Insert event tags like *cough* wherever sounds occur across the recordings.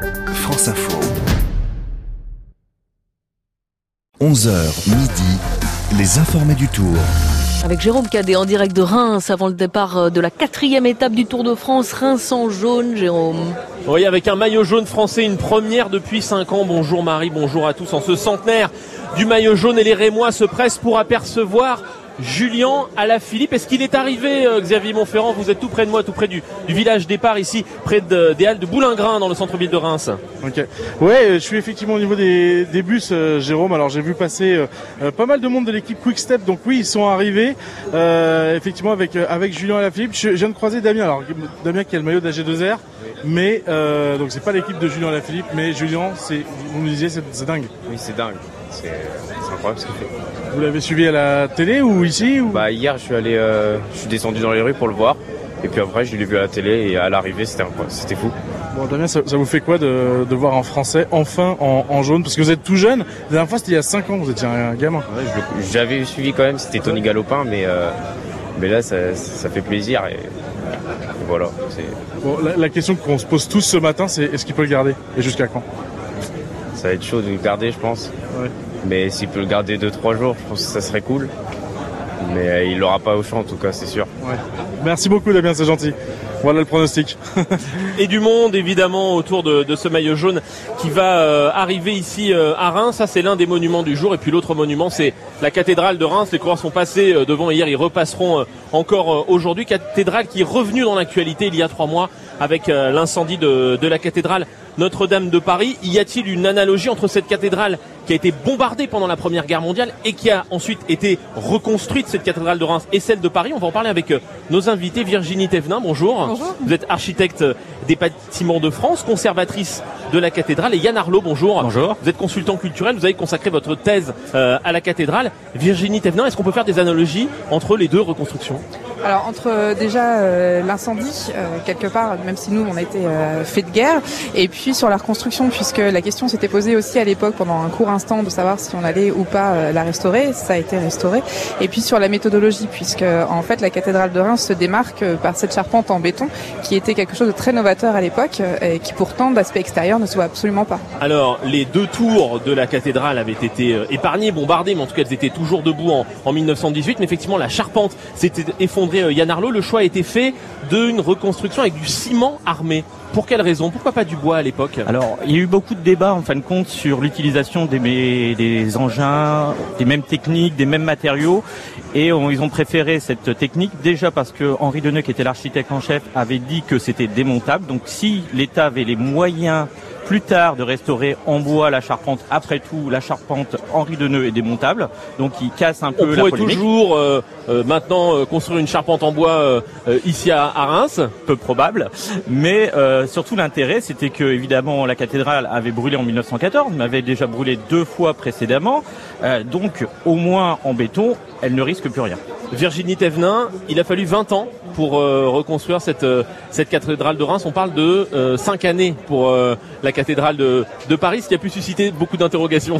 France Info. 11h midi, les informés du Tour. Avec Jérôme Cadet en direct de Reims avant le départ euh, de la quatrième étape du Tour de France, Reims en jaune, Jérôme. Oui, avec un maillot jaune français, une première depuis 5 ans. Bonjour Marie, bonjour à tous. En ce centenaire du maillot jaune et les Rémois se pressent pour apercevoir Julien Alaphilippe. Est-ce qu'il est arrivé, euh, Xavier Montferrand Vous êtes tout près de moi, tout près du, village départ ici, près des halles de Boulingrin dans le centre-ville de Reims. Ok. Ouais, je suis effectivement au niveau des, bus, euh, Jérôme. Alors j'ai vu passer euh, pas mal de monde de l'équipe Quick Step. Donc oui, ils sont arrivés. effectivement avec avec Julien Alaphilippe. Je, je, viens de croiser Damien. Alors Damien qui a le maillot de 2 r mais donc c'est pas l'équipe de Julien Alaphilippe, mais Julien, c'est vous me disiez c'est dingue. Oui, c'est dingue. C'est incroyable ce qu'il fait. Vous l'avez suivi à la télé ou ici ou... Bah hier je suis allé, euh, je suis descendu dans les rues pour le voir. Et puis après je l'ai vu à la télé et à l'arrivée c'était c'était fou. Bon Damien, ça, vous fait quoi de, de, voir un Français enfin en, jaune? Parce que vous êtes tout jeune. La dernière fois c'était il y a 5 ans, vous étiez un gamin. Ouais, J'avais suivi quand même, c'était Tony Galopin, mais euh, mais là ça, ça, fait plaisir et, voilà. Bon, la, la question qu'on se pose tous ce matin, c'est est-ce qu'il peut le garder? Et jusqu'à quand? Ça va être chaud de le garder, je pense. Mais s'il peut le garder 2-3 jours, je pense que ça serait cool. Mais euh, il l'aura pas au champ en tout cas, c'est sûr. Merci beaucoup Damien, c'est gentil. Voilà le pronostic. *laughs* et du monde évidemment autour de, ce maillot jaune qui va euh, arriver ici euh, à Reims. Ça c'est l'un des monuments du jour. Et puis l'autre monument c'est la cathédrale de Reims. Les coureurs sont passés devant hier, ils repasseront encore aujourd'hui. Cathédrale qui est revenue dans l'actualité il y a trois mois avec l'incendie de, de la cathédrale notre-Dame de Paris. Y a-t-il une analogie entre cette cathédrale qui a été bombardée pendant la Première Guerre mondiale et qui a ensuite été reconstruite, cette cathédrale de Reims, et celle de Paris? On va en parler avec euh, nos invités. Virginie Thévenin, bonjour. Bonjour. Vous êtes architecte des bâtiments de France, conservatrice de la cathédrale. Et Yann Arlot, bonjour. Bonjour. Vous êtes consultant culturel, vous avez consacré votre thèse euh, à la cathédrale. Virginie Thévenin, est-ce qu'on peut faire des analogies entre les deux reconstructions? Alors entre euh, déjà euh, l'incendie euh, quelque part, même si nous on a été fait de guerre, et puis sur la reconstruction, puisque la question s'était posée aussi à l'époque pendant un court instant de savoir si on allait ou pas la restaurer, ça a été restauré, et puis sur la méthodologie, puisque en fait la cathédrale de Reims se démarque par cette charpente en béton qui était quelque chose de très novateur à l'époque et qui pourtant d'aspect extérieur ne se voit absolument pas. Alors les deux tours de la cathédrale avaient été épargnées, bombardées, mais en tout cas elles étaient toujours debout en, en 1918, mais effectivement la charpente s'était effondrée euh, Yann le choix a été fait d'une reconstruction avec du ciment armé. Pour quelle raison? Pourquoi pas du bois à l'époque? Alors, il y a eu beaucoup de débats en fin de compte sur l'utilisation des, des, engins, des mêmes techniques, des mêmes matériaux, et ils ont préféré cette technique déjà parce que Henri Deneux, qui était l'architecte en chef, avait dit que c'était démontable. Donc, si l'État avait les moyens plus tard de restaurer en bois la charpente. Après tout, la charpente Henri Deneux est démontable, donc il casse un peu On la pourrait toujours euh, euh, maintenant euh, construire une charpente en bois ici à, Reims, peu probable. Mais surtout l'intérêt, c'était que évidemment la cathédrale avait brûlé en 1914, mais avait déjà brûlé deux fois précédemment. donc au moins en béton, elle ne risque plus rien. Virginie Thévenin, il a fallu 20 ans pour reconstruire cette, cette cathédrale de Reims. On parle de 5 années pour la cathédrale de, de Paris, ce qui a pu susciter beaucoup d'interrogations.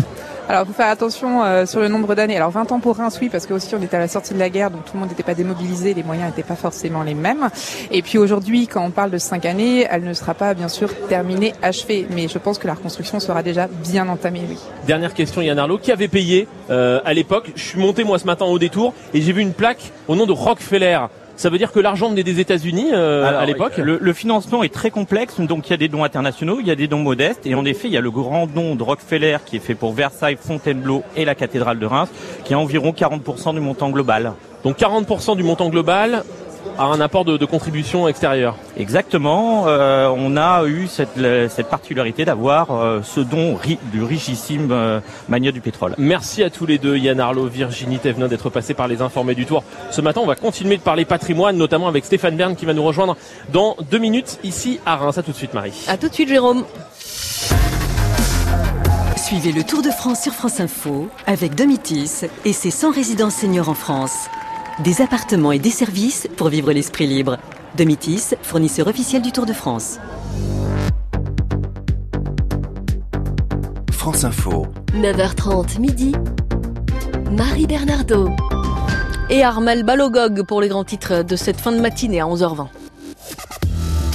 Alors, il faut faire attention euh, sur le nombre d'années. Alors, 20 ans pour Reims, oui, parce que aussi on était à la sortie de la guerre, donc tout le monde n'était pas démobilisé, les moyens n'étaient pas forcément les mêmes. Et puis aujourd'hui, quand on parle de 5 années, elle ne sera pas, bien sûr, terminée, achevée. Mais je pense que la reconstruction sera déjà bien entamée, oui. Dernière question, Yann Arlo. Qui avait payé euh, à l'époque? Je suis monté, moi, ce matin au détour, et j'ai vu une plaque au nom de Rockefeller. Ça veut dire que l'argent venait des États-Unis euh, à l'époque. Le, financement est très complexe, donc il y a des dons internationaux, il y a des dons modestes, et en effet, il y a le grand don de Rockefeller qui est fait pour Versailles, Fontainebleau et la cathédrale de Reims, qui est environ 40% du montant global. Donc 40% du montant global, à un apport de, contribution extérieure. Exactement. Euh, on a eu cette, cette particularité d'avoir euh, ce don du richissime euh, mania du pétrole. Merci à tous les deux, Yann Arlo, Virginie Thévenin, d'être passés par les informés du tour. Ce matin, on va continuer de parler patrimoine, notamment avec Stéphane Bern qui va nous rejoindre dans deux minutes ici à Reims. À tout de suite, Marie. À tout de suite, Jérôme. Suivez le Tour de France sur France Info avec Domitis et ses 100 résidences seniors en France. Des appartements et des services pour vivre l'esprit libre. Domitis, fournisseur officiel du Tour de France. France Info. 9h30 midi. Marie Bernardo. Et Armel Balogog pour les grands titres de cette fin de matinée à 11h20.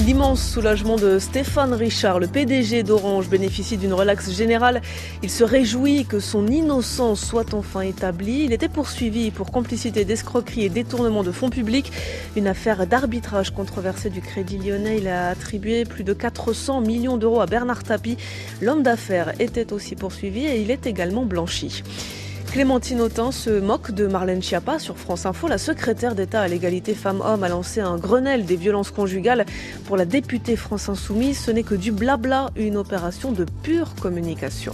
L'immense soulagement de Stéphane Richard, le PDG d'Orange, bénéficie d'une relaxe générale. Il se réjouit que son innocence soit enfin établie. Il était poursuivi pour complicité d'escroquerie et détournement de fonds publics. Une affaire d'arbitrage controversée du Crédit Lyonnais. Il a attribué plus de 400 millions d'euros à Bernard Tapie. L'homme d'affaires était aussi poursuivi et il est également blanchi. Clémentine Autain se moque de Marlène Schiappa sur France Info. La secrétaire d'État à l'égalité femmes-hommes a lancé un Grenelle des violences conjugales pour la députée France Insoumise. Ce n'est que du blabla, une opération de pure communication.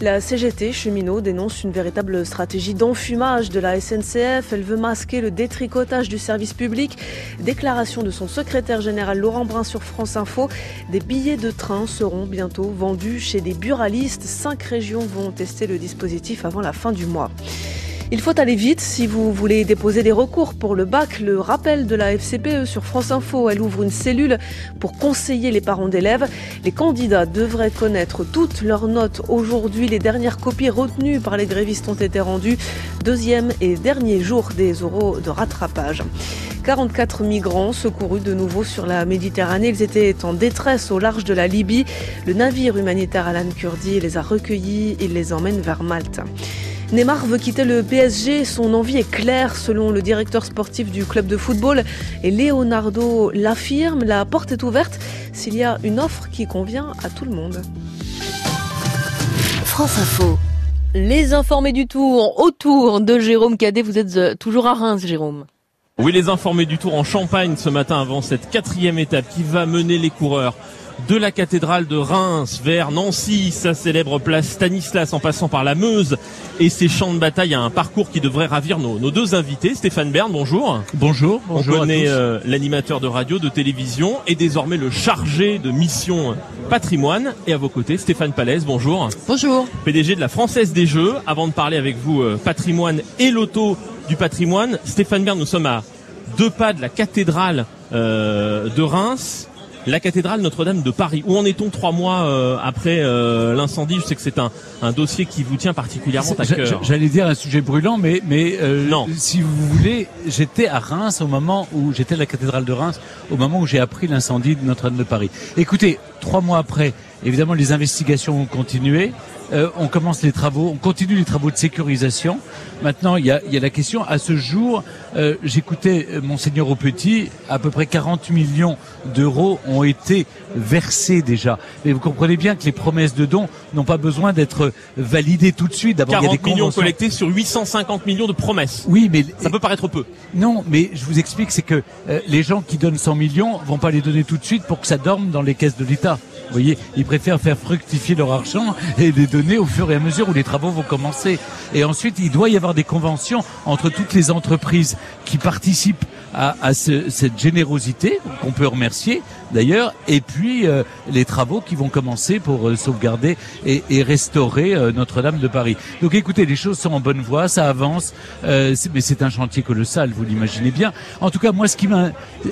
La CGT cheminot dénonce une véritable stratégie d'enfumage de la SNCF. Elle veut masquer le détricotage du service public. Déclaration de son secrétaire général Laurent Brun sur France Info. Des billets de train seront bientôt vendus chez des buralistes. Cinq régions vont tester le dispositif avant la fin du mois. Il faut aller vite si vous voulez déposer des recours pour le bac. Le rappel de la FCPE sur France Info, elle ouvre une cellule pour conseiller les parents d'élèves. Les candidats devraient connaître toutes leurs notes aujourd'hui. Les dernières copies retenues par les grévistes ont été rendues. Deuxième et dernier jour des oraux de rattrapage. 44 migrants secourus de nouveau sur la Méditerranée. Ils étaient en détresse au large de la Libye. Le navire humanitaire Alan Kurdi les a recueillis. Il les emmène vers Malte. Neymar veut quitter le PSG. Son envie est claire selon le directeur sportif du club de football. Et Leonardo l'affirme, la porte est ouverte s'il y a une offre qui convient à tout le monde. France Info. Les informés du tour autour de Jérôme Cadet. Vous êtes euh, toujours à Reims, Jérôme. Oui, les informés du tour en Champagne ce matin avant cette quatrième étape qui va mener les coureurs de la cathédrale de Reims vers Nancy, sa célèbre place Stanislas en passant par la Meuse et ses champs de bataille à un parcours qui devrait ravir nos, nos deux invités. Stéphane Bern, bonjour. Bonjour. bonjour On connaît euh, l'animateur de radio, de télévision et désormais le chargé de mission patrimoine. Et à vos côtés, Stéphane Palaise, bonjour. Bonjour. PDG de la Française des Jeux. Avant de parler avec vous euh, patrimoine et loto du patrimoine, Stéphane Bern, nous sommes à deux pas de la cathédrale euh, de Reims la cathédrale Notre-Dame de Paris. Où en est-on trois mois euh, après euh, l'incendie? Je sais que c'est un, un, dossier qui vous tient particulièrement à cœur. J'allais dire un sujet brûlant, mais, mais euh, non. si vous voulez, j'étais à Reims au moment où j'étais à la cathédrale de Reims, au moment où j'ai appris l'incendie de Notre-Dame de Paris. Écoutez, trois mois après, évidemment, les investigations ont continué. Euh, on commence les travaux, on continue les travaux de sécurisation. Maintenant, il y a, la question. À ce jour, euh, j'écoutais euh, monseigneur au petit, à peu près 40 millions d'euros ont été versés déjà. Mais vous comprenez bien que les promesses de dons n'ont pas besoin d'être validées tout de suite. D'abord, il y a des millions collectés sur 850 millions de promesses. Oui, mais ça peut paraître peu. Non, mais je vous explique, c'est que les gens qui donnent 100 millions vont pas les donner tout de suite pour que ça dorme dans les caisses de l'État. Voyez, ils préfèrent faire fructifier leur argent et les donner au fur et à mesure où les travaux vont commencer. Et ensuite, il doit y avoir des conventions entre toutes les entreprises qui participent à, à ce, cette générosité qu'on peut remercier d'ailleurs, et puis euh, les travaux qui vont commencer pour euh, sauvegarder et, et restaurer euh, Notre-Dame de Paris. Donc écoutez, les choses sont en bonne voie, ça avance, mais c'est un chantier colossal, vous l'imaginez bien. En tout cas, moi, ce qui m'a,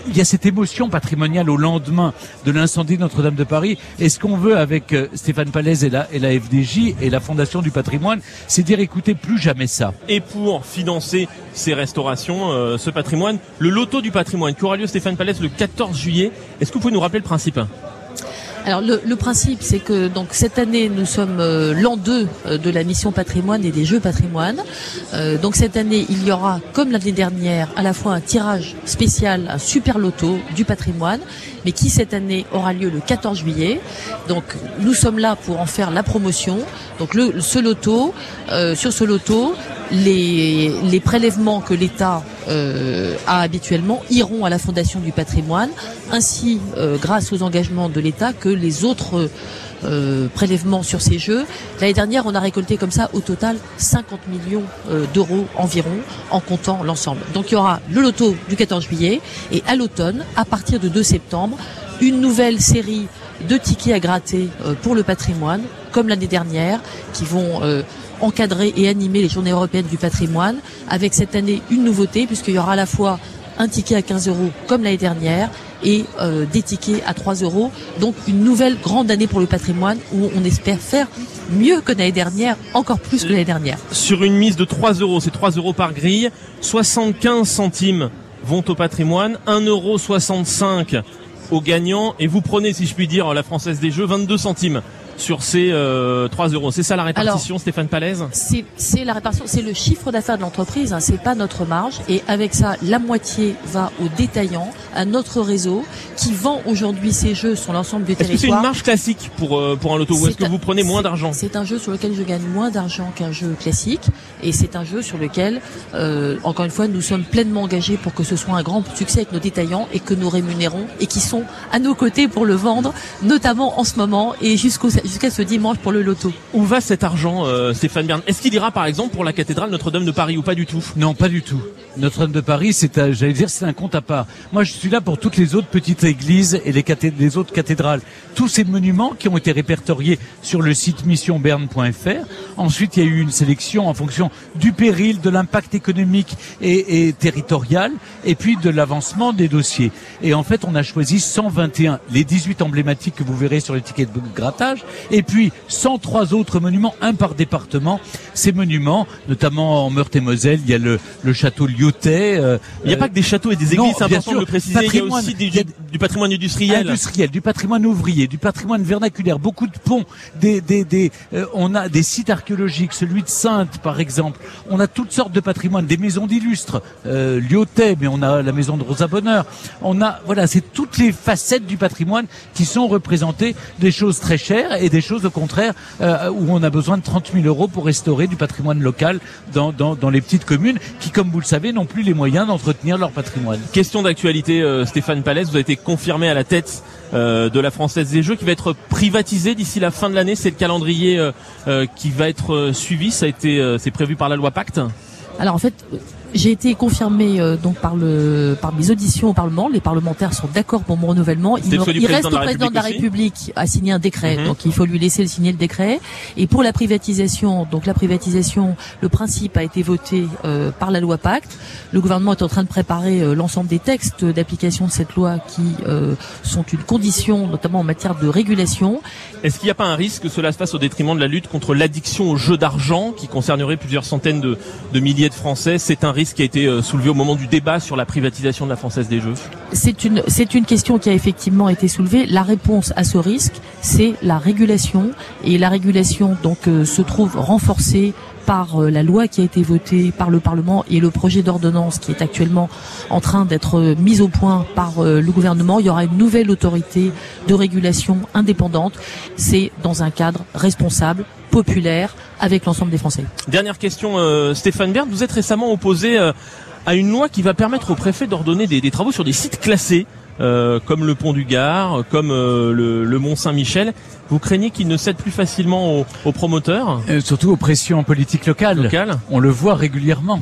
il y a cette émotion patrimoniale au lendemain de l'incendie de Notre-Dame de Paris. Et ce qu'on veut avec Stéphane Palaise et la, et la FDJ et la Fondation du patrimoine, c'est dire écoutez, plus jamais ça. Et pour financer ces restaurations, ce patrimoine, loto du patrimoine qui aura lieu Stéphane Palaise le 14 juillet. Est-ce que vous pouvez nous rappeler le principe alors le, le principe, c'est que donc cette année nous sommes euh, l'an 2 euh, de la mission patrimoine et des jeux patrimoine. Euh, donc cette année, il y aura, comme l'année dernière, à la fois un tirage spécial, un super loto du patrimoine, mais qui cette année aura lieu le 14 juillet. Donc nous sommes là pour en faire la promotion. Donc ce loto, sur ce loto, les, les prélèvements que l'État a habituellement iront à la Fondation du patrimoine, ainsi grâce aux engagements de l'État que les autres euh, prélèvements sur ces jeux. L'année dernière, on a récolté comme ça au total 50 millions euh, d'euros environ en comptant l'ensemble. Donc il y aura le loto du 14 juillet et à l'automne, à partir de 2 septembre, une nouvelle série de tickets à gratter euh, pour le patrimoine, comme l'année dernière, qui vont encadrer et animer les journées européennes du patrimoine, avec cette année une nouveauté, puisqu'il y aura à la fois un ticket à 15 euros comme l'année dernière et euh, des tickets à 3 euros. Donc une nouvelle grande année pour le patrimoine où on espère faire mieux que l'année dernière, encore plus que l'année dernière. Sur une mise de 3 euros, c'est 3 euros par grille, 75 centimes vont au patrimoine, 1,65 euros aux gagnants et vous prenez, si je puis dire, la Française des Jeux, 22 centimes sur ces euh, 3 euros. C'est ça la répartition, Alors, Stéphane Palaise C'est la répartition, c'est le chiffre d'affaires de l'entreprise, hein, c'est pas notre marge. Et avec ça, la moitié va aux détaillants, à notre réseau, qui vend aujourd'hui ces jeux sur l'ensemble du Est-ce que c'est une territoire. marge classique pour, euh, pour un loto ou C'est est-ce que vous prenez moins d'argent C'est un jeu sur lequel je gagne moins d'argent qu'un jeu classique, et c'est un jeu sur lequel, euh, encore une fois, nous sommes pleinement engagés pour que ce soit un grand succès avec nos détaillants et que nous rémunérons et qui sont à nos côtés pour le vendre, notamment en ce moment et jusqu'au jusqu'à ce dimanche pour le loto. Où va cet argent, euh, Stéphane Bern? Est-ce qu'il ira par exemple pour la cathédrale Notre-Dame de Paris ou pas du tout? Non, pas du tout. Notre-Dame de Paris, c'est, un- j'allais dire, c'est un compte à part. Moi, je suis là pour toutes les autres petites églises et les autres cathédrales. Tous ces monuments qui ont été répertoriés sur le site missionberne.fr. Ensuite, il y a eu une sélection en fonction du péril, de l'impact économique et, et territorial, et puis de l'avancement des dossiers. Et en fait, on a choisi 121, les 18 emblématiques que vous verrez sur les tickets de grattage, et puis 103 autres monuments, un par département. Ces monuments, notamment en Meurthe-et-Moselle, il y a le, le château Lyotais. euh, Il n'y a pas que des châteaux et des églises, c'est important sûr. de le préciser. Il y a aussi des- il y a- du patrimoine industriel. industriel, du patrimoine ouvrier, du patrimoine vernaculaire, beaucoup de ponts, des, des, des, euh, on a des sites archéologiques, celui de Sainte par exemple. On a toutes sortes de patrimoine, des maisons d'illustres, euh, Lyotais, mais on a la maison de Rosa Bonheur. On a, voilà, c'est toutes les facettes du patrimoine qui sont représentées, des choses très chères et des choses au contraire euh, où on a besoin de 30 000 euros pour restaurer du patrimoine local dans, dans, dans les petites communes qui, comme vous le savez, n'ont plus les moyens d'entretenir leur patrimoine. Question d'actualité, euh, Stéphane Palaise, vous avez été confirmé à la tête euh, de la Française des Jeux qui va être privatisée d'ici la fin de l'année. C'est le calendrier euh, euh, qui va être suivi. Ça a été, euh, c'est prévu par la loi Pacte. Alors en fait, j'ai été confirmé euh, donc par le par mes auditions au Parlement. Les parlementaires sont d'accord pour mon renouvellement. Il, du il reste au président de la République à signer un décret, Mhm. donc il faut lui laisser le signer le décret. Et pour la privatisation, donc la privatisation, le principe a été voté euh, par la loi Pacte. Le gouvernement est en train de préparer euh, l'ensemble des textes d'application de cette loi qui euh, sont une condition, notamment en matière de régulation. Est-ce qu'il n'y a pas un risque que cela se fasse au détriment de la lutte contre l'addiction au jeu d'argent qui concernerait plusieurs centaines de, de milliers de Français? C'est un risque qui a été euh, soulevé au moment du débat sur la privatisation de la Française des Jeux. C'est une, c'est une question qui a effectivement été soulevée. La réponse à ce risque, c'est la régulation. Et la régulation, donc, euh, se trouve renforcée par euh, la loi qui a été votée par le Parlement et le projet d'ordonnance qui est actuellement en train d'être mis au point par le gouvernement. Il y aura une nouvelle autorité de régulation indépendante. C'est dans un cadre responsable, populaire, avec l'ensemble des Français. Dernière question, euh, Stéphane Bern, vous êtes récemment opposé euh, à une loi qui va permettre au préfet d'ordonner des, des travaux sur des sites classés, euh, comme le pont du Gard, comme euh, le, le Mont Saint-Michel. Vous craignez qu'il ne cède plus facilement aux, aux promoteurs? Euh, surtout aux pressions politiques locales. locales On le voit régulièrement.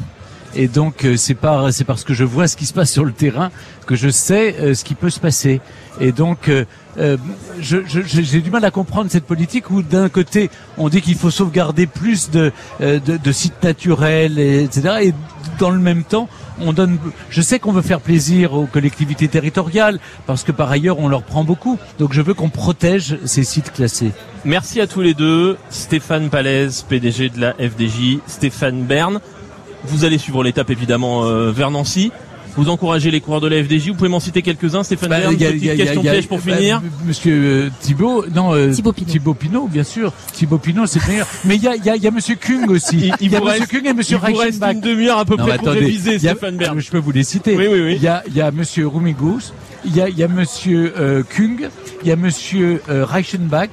Et donc euh, c'est pas c'est parce que je vois ce qui se passe sur le terrain que je sais euh, ce qui peut se passer. Et donc euh, euh, je- je- j'ai du mal à comprendre cette politique où d'un côté on dit qu'il faut sauvegarder plus de, de, de sites naturels, et, etc. Et dans le même temps on donne. Je sais qu'on veut faire plaisir aux collectivités territoriales parce que par ailleurs on leur prend beaucoup. Donc je veux qu'on protège ces sites classés. Merci à tous les deux. Stéphane Palaise, PDG de la FDJ, Stéphane Bern. Vous allez suivre l'étape évidemment euh, vers Nancy. Vous encouragez les coureurs de la FDJ. Vous pouvez m'en citer quelques-uns, Stéphane Bah, Bern. il y a- Petite y a- question y a- piège pour bah, finir. Monsieur euh, Thibault, non, euh, Thibaut Pinot. Pinot, bien sûr. Thibaut Pinot, c'est le meilleur. Mais il y a, il y a, il y a Monsieur Kung aussi. Il- il y a Monsieur reste- Kung et Monsieur il vous reste une demi-heure à peu Non, près mais pour attendez, réviser, Stéphane Bern. Je peux vous les citer. Oui, oui, oui. Il y a, il y a Monsieur Rumigus, il y a, il y a Monsieur euh, Kung, il y a Monsieur euh, Reichenbach.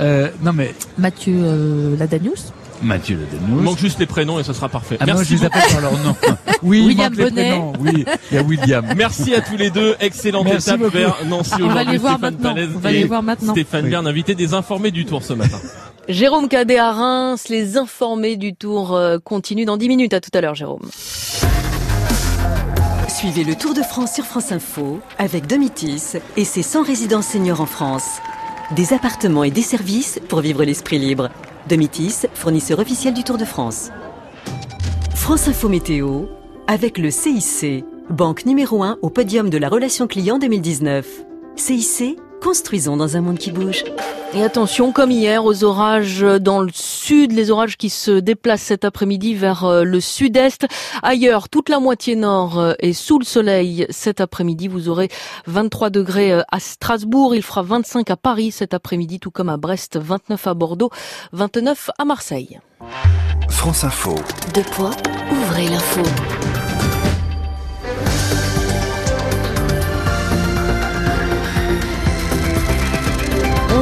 Euh, non mais Mathieu euh, Ladanius. Mathieu Il Ledenous. manque juste les prénoms et ce sera parfait. Ah, moi, Merci je les beaucoup. appelle par leur nom. *laughs* Oui, il les prénoms. Oui, il y a William. Merci à tous les deux. Excellente Merci étape beaucoup. vers Nancy On va aujourd'hui. les voir Stéphane maintenant. On va les voir maintenant. Stéphane Oui. Bern, invité des informés du tour ce matin. *laughs* Jérôme Cadet à Reims, les informés du tour euh, continuent dans 10 minutes. À tout à l'heure, Jérôme. Suivez le Tour de France sur France Info avec Domitis et ses 100 résidences seniors en France. Des appartements et des services pour vivre l'esprit libre. Domitis, fournisseur officiel du Tour de France. France Info Météo avec le CIC, banque numéro 1 au podium de la relation client 2019. CIC, Construisons dans un monde qui bouge. Et attention, comme hier, aux orages dans le sud, les orages qui se déplacent cet après-midi vers euh, le sud-est. Ailleurs, toute la moitié nord euh, est sous le soleil cet après-midi. Vous aurez 23 degrés euh, à Strasbourg, il fera 25 à Paris cet après-midi, tout comme à Brest, 29 à Bordeaux, 29 à Marseille. France Info. Deux poids, ouvrez l'info.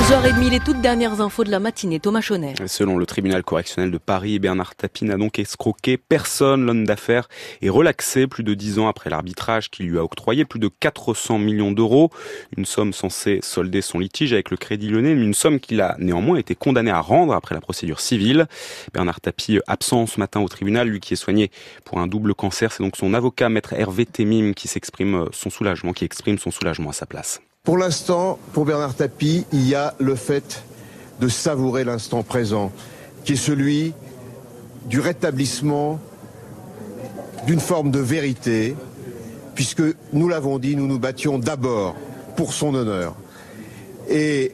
11h30, les toutes dernières infos de la matinée. Thomas Chonnet. Selon le tribunal correctionnel de Paris, Bernard Tapie n'a donc escroqué personne. L'homme d'affaires est relaxé plus de dix ans après l'arbitrage qui lui a octroyé plus de 400 millions d'euros. Une somme censée solder son litige avec le Crédit Lyonnais, une somme qu'il a néanmoins été condamné à rendre après la procédure civile. Bernard Tapie, absent ce matin au tribunal, lui qui est soigné pour un double cancer, c'est donc son avocat, maître Hervé Temim, qui s'exprime son soulagement, qui exprime son soulagement à sa place. Pour l'instant, pour Bernard Tapie, il y a le fait de savourer l'instant présent, qui est celui du rétablissement d'une forme de vérité, puisque nous l'avons dit, nous nous battions d'abord pour son honneur. Et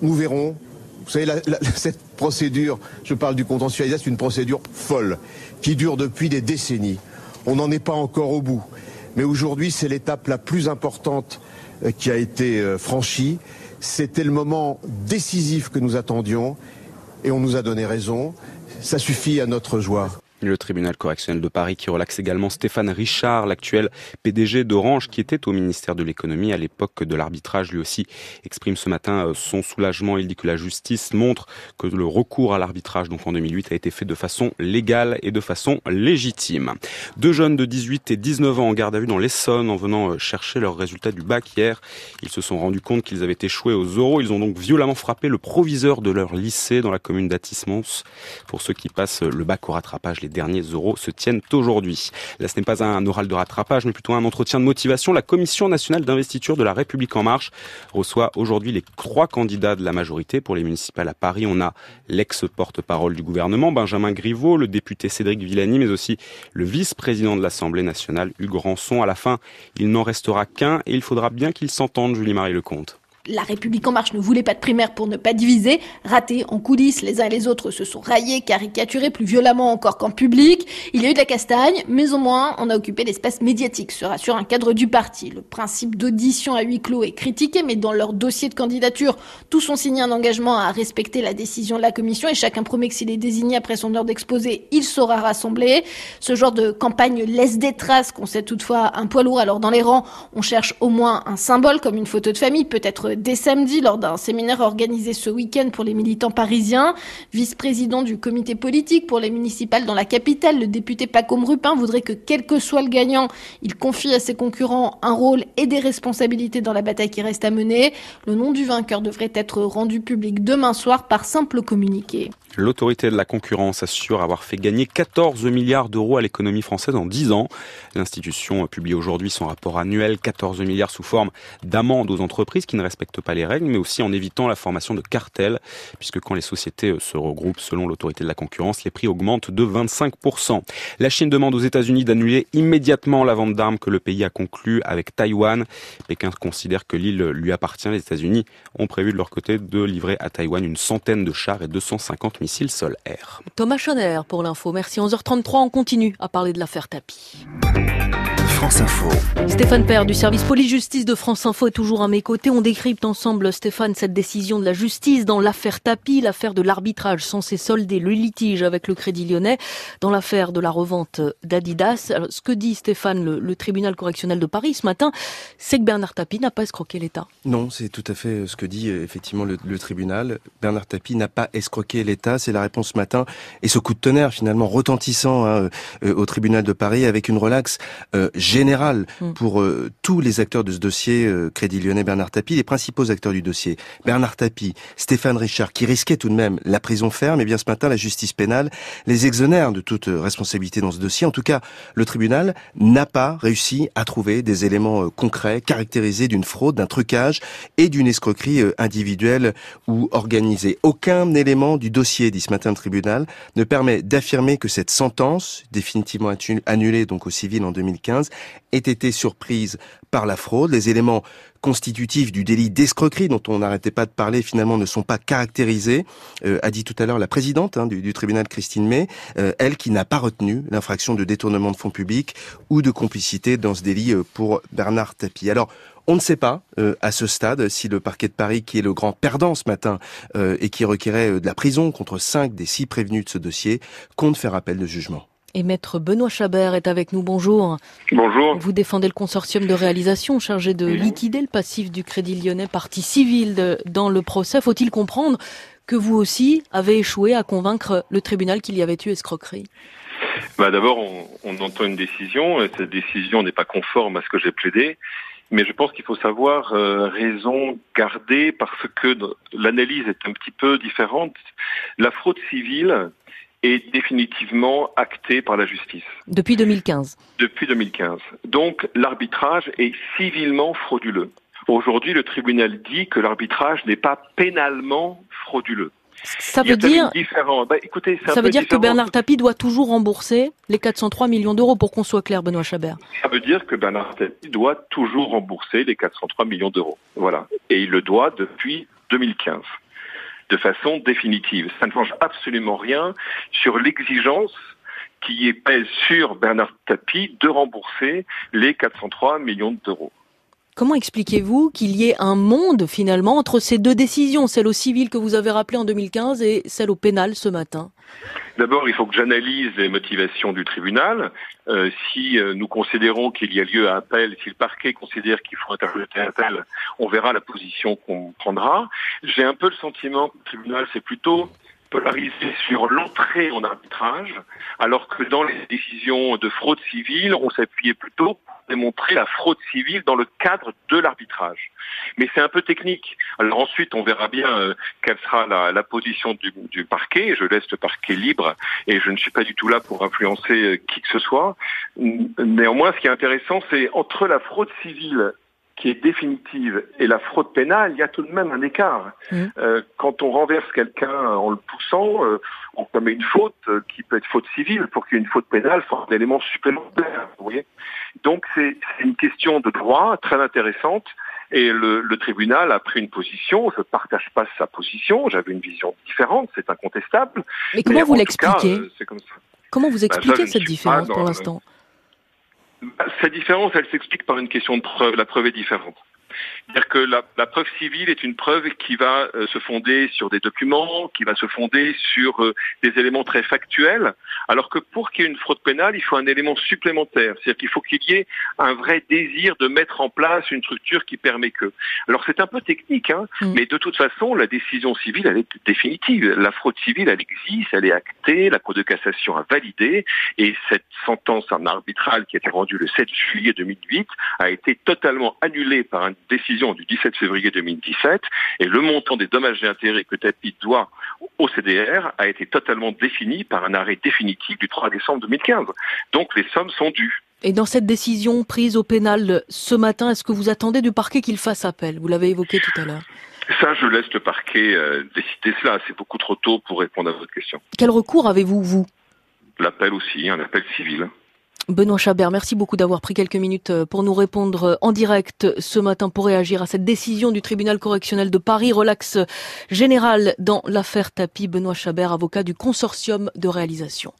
nous verrons, vous savez, *laughs* cette procédure, je parle du contentieux, c'est une procédure folle, qui dure depuis des décennies. On n'en est pas encore au bout. Mais aujourd'hui, c'est l'étape la plus importante qui a été euh, franchi. C'était le moment décisif que nous attendions et on nous a donné raison. Ça suffit à notre joie. Le tribunal correctionnel de Paris qui relaxe également Stéphane Richard, l'actuel PDG d'Orange, qui était au ministère de l'économie à l'époque de l'arbitrage, lui aussi exprime ce matin euh, son soulagement. Il dit que la justice montre que le recours à l'arbitrage, donc en 2008, a été fait de façon légale et de façon légitime. Deux jeunes de 18 et 19 ans en garde à vue dans l'Essonne en venant euh, chercher leurs résultats du bac hier. Ils se sont rendus compte qu'ils avaient échoué aux oraux. Ils ont donc violemment frappé le proviseur de leur lycée dans la commune d'Atis-Mons. Pour ceux qui passent le bac au rattrapage, les derniers euros se tiennent aujourd'hui. Là, ce n'est pas un oral de rattrapage, mais plutôt un entretien de motivation. La Commission nationale d'investiture de la République en marche reçoit aujourd'hui les trois candidats de la majorité pour les municipales à Paris. On a l'ex-porte-parole du gouvernement, Benjamin Griveaux, le député Cédric Villani, mais aussi le vice-président de l'Assemblée nationale, Hugues Rançon. À la fin, il n'en restera qu'un et il faudra bien qu'ils s'entendent, Julie-Marie Lecomte. La République en marche ne voulait pas de primaire pour ne pas diviser. Raté en coulisses, les uns et les autres se sont raillés, caricaturés plus violemment encore qu'en public. Il y a eu de la castagne, mais au moins on a occupé l'espace médiatique, se rassure un cadre du parti. Le principe d'audition à huis clos est critiqué, mais dans leur dossier de candidature, tous ont signé un engagement à respecter la décision de la commission et chacun promet que s'il est désigné après son heure d'exposé, il sera rassemblé. Ce genre de campagne laisse des traces qu'on sait toutefois un poids lourd. Alors dans les rangs, on cherche au moins un symbole comme une photo de famille, peut-être dès samedi lors d'un séminaire organisé ce week-end pour les militants parisiens. Vice-président du comité politique pour les municipales dans la capitale, le député Paco Rupin voudrait que quel que soit le gagnant, il confie à ses concurrents un rôle et des responsabilités dans la bataille qui reste à mener. Le nom du vainqueur devrait être rendu public demain soir par simple communiqué. L'autorité de la concurrence assure avoir fait gagner 14 milliards d'euros à l'économie française en 10 ans. L'institution publie aujourd'hui son rapport annuel 14 milliards sous forme d'amendes aux entreprises qui ne respectent pas les règles, mais aussi en évitant la formation de cartels, puisque quand les sociétés se regroupent selon l'autorité de la concurrence, les prix augmentent de 25%. La Chine demande aux États-Unis d'annuler immédiatement la vente d'armes que le pays a conclue avec Taïwan. Pékin considère que l'île lui appartient. Les États-Unis ont prévu de leur côté de livrer à Taïwan une centaine de chars et 250 missile sol-air. Thomas Schoner pour l'info. Merci. 11h33, on continue à parler de l'affaire Tapie. France Info. Stéphane Père du service police-justice de France Info est toujours à mes côtés. On décrypte ensemble, Stéphane, cette décision de la justice dans l'affaire Tapie, l'affaire de l'arbitrage censé solder le litige avec le Crédit Lyonnais, dans l'affaire de la revente d'Adidas. Ce que dit Stéphane, le, le, tribunal correctionnel de Paris ce matin, c'est que Bernard Tapie n'a pas escroqué l'État. Non, c'est tout à fait ce que dit effectivement le, le tribunal. Bernard Tapie n'a pas escroqué l'État, c'est la réponse ce matin. Et ce coup de tonnerre finalement retentissant hein, euh, au tribunal de Paris avec une relaxe euh, général Mm. pour euh, tous les acteurs de ce dossier, euh, Crédit Lyonnais, Bernard Tapie, les principaux acteurs du dossier, Bernard Tapie, Stéphane Richard, qui risquaient tout de même la prison ferme, et bien ce matin, la justice pénale les exonère de toute euh, responsabilité dans ce dossier. En tout cas, le tribunal n'a pas réussi à trouver des éléments euh, concrets, caractérisés d'une fraude, d'un trucage et d'une escroquerie euh, individuelle ou organisée. Aucun élément du dossier, dit ce matin le tribunal, ne permet d'affirmer que cette sentence, définitivement annulée donc au civil en 2015, ait été surprise par la fraude. Les éléments constitutifs du délit d'escroquerie dont on n'arrêtait pas de parler finalement ne sont pas caractérisés, euh, a dit tout à l'heure la présidente hein, du, tribunal Christine May, euh, elle qui n'a pas retenu l'infraction de détournement de fonds publics ou de complicité dans ce délit euh, pour Bernard Tapie. Alors, on ne sait pas à ce stade si le parquet de Paris, qui est le grand perdant ce matin et qui requérait de la prison contre cinq des six prévenus de ce dossier, compte faire appel de jugement. Et maître Benoît Chabert est avec nous. Bonjour. Bonjour. Vous défendez le consortium de réalisation chargé de liquider le passif du Crédit Lyonnais, partie civile dans le procès. Faut-il comprendre que vous aussi avez échoué à convaincre le tribunal qu'il y avait eu escroquerie? Bah D'abord, on, entend une décision. Et cette décision n'est pas conforme à ce que j'ai plaidé. Mais je pense qu'il faut savoir euh, raison garder parce que l'analyse est un petit peu différente. La fraude civile, est définitivement acté par la justice. Depuis 2015 Depuis 2015. Donc l'arbitrage est civilement frauduleux. Aujourd'hui, le tribunal dit que l'arbitrage n'est pas pénalement frauduleux. Ça veut dire, bah, écoutez, ça veut dire que Bernard Tapie doit toujours rembourser les 403 millions d'euros, pour qu'on soit clair, Benoît Chabert. Ça veut dire que Bernard Tapie doit toujours rembourser les 403 millions d'euros. Voilà. Et il le doit depuis 2015 de façon définitive. Ça ne change absolument rien sur l'exigence qui pèse sur Bernard Tapie de rembourser les 403 millions d'euros. Comment expliquez-vous qu'il y ait un monde finalement entre ces deux décisions, celle au civil que vous avez rappelée en 2015 et celle au pénal ce matin? D'abord, il faut que j'analyse les motivations du tribunal. Euh, si euh, nous considérons qu'il y a lieu à appel, si le parquet considère qu'il faut interjeter appel, on verra la position qu'on prendra. J'ai un peu le sentiment que le tribunal, c'est plutôt polarisé sur l'entrée en arbitrage, alors que dans les décisions de fraude civile, on s'appuyait plutôt pour démontrer la fraude civile dans le cadre de l'arbitrage. Mais c'est un peu technique. Alors ensuite, on verra bien euh, quelle sera la, position du, du, parquet. Je laisse le parquet libre et je ne suis pas du tout là pour influencer euh, qui que ce soit. Néanmoins, ce qui est intéressant, c'est entre la fraude civile qui est définitive et la fraude pénale, il y a tout de même un écart. Mmh. Euh, quand on renverse quelqu'un en le poussant, euh, on commet une faute euh, qui peut être faute civile. Pour qu'il y ait une faute pénale, il faut un élément supplémentaire. Vous voyez Donc c'est une question de droit très intéressante. Et le, le, tribunal a pris une position. Je ne partage pas sa position. J'avais une vision différente. C'est incontestable. Mais comment vous l'expliquez Comment vous bah, expliquez cette différence pour l'instant cette différence, elle s'explique par une question de preuve. La preuve est différente. C'est-à-dire que la, la, preuve civile est une preuve qui va euh, se fonder sur des documents, qui va se fonder sur euh, des éléments très factuels, alors que pour qu'il y ait une fraude pénale, il faut un élément supplémentaire. C'est-à-dire qu'il faut qu'il y ait un vrai désir de mettre en place une structure qui permet que. Alors c'est un peu technique, hein, mm. mais de toute façon, la décision civile, elle est définitive. La fraude civile, elle existe, elle est actée, la Cour de cassation a validé, et cette sentence en arbitral qui a été rendue le 7 juillet 2008 a été totalement annulée par une décision du 17 février 2017 et le montant des dommages et intérêts que TAPI doit au CDR a été totalement défini par un arrêt définitif du 3 décembre 2015. Donc les sommes sont dues. Et dans cette décision prise au pénal ce matin, est-ce que vous attendez du parquet qu'il fasse appel? Vous l'avez évoqué tout à l'heure. Ça, je laisse le parquet euh, décider cela. C'est beaucoup trop tôt pour répondre à votre question. Quel recours avez-vous, vous? L'appel aussi, un appel civil. Benoît Chabert, merci beaucoup d'avoir pris quelques minutes euh, pour nous répondre euh, en direct ce matin pour réagir à cette décision du tribunal correctionnel de Paris. Relax général dans l'affaire Tapi. Benoît Chabert, avocat du consortium de réalisation.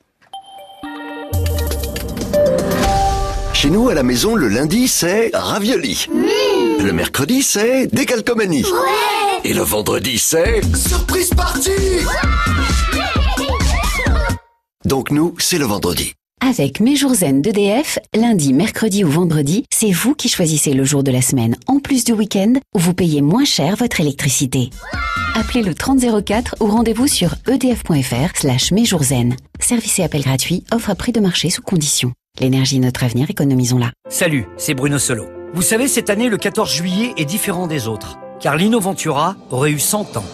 Chez nous, à la maison, le lundi, c'est ravioli. Le mercredi, c'est décalcomanie. Et le vendredi, c'est surprise party. Donc nous, c'est le vendredi. Avec mes jours zen d'EDF, lundi, mercredi ou vendredi, c'est vous qui choisissez le jour de la semaine, en plus du week-end, où vous payez moins cher votre électricité. Appelez le 3004 ou rendez-vous sur edf.fr slash zen. Service et appel gratuit, offre à prix de marché sous condition. L'énergie notre avenir, économisons-la. Salut, c'est Bruno Solo. Vous savez, cette année, le 14 juillet est différent des autres, car l'Innoventura aurait eu 100 ans.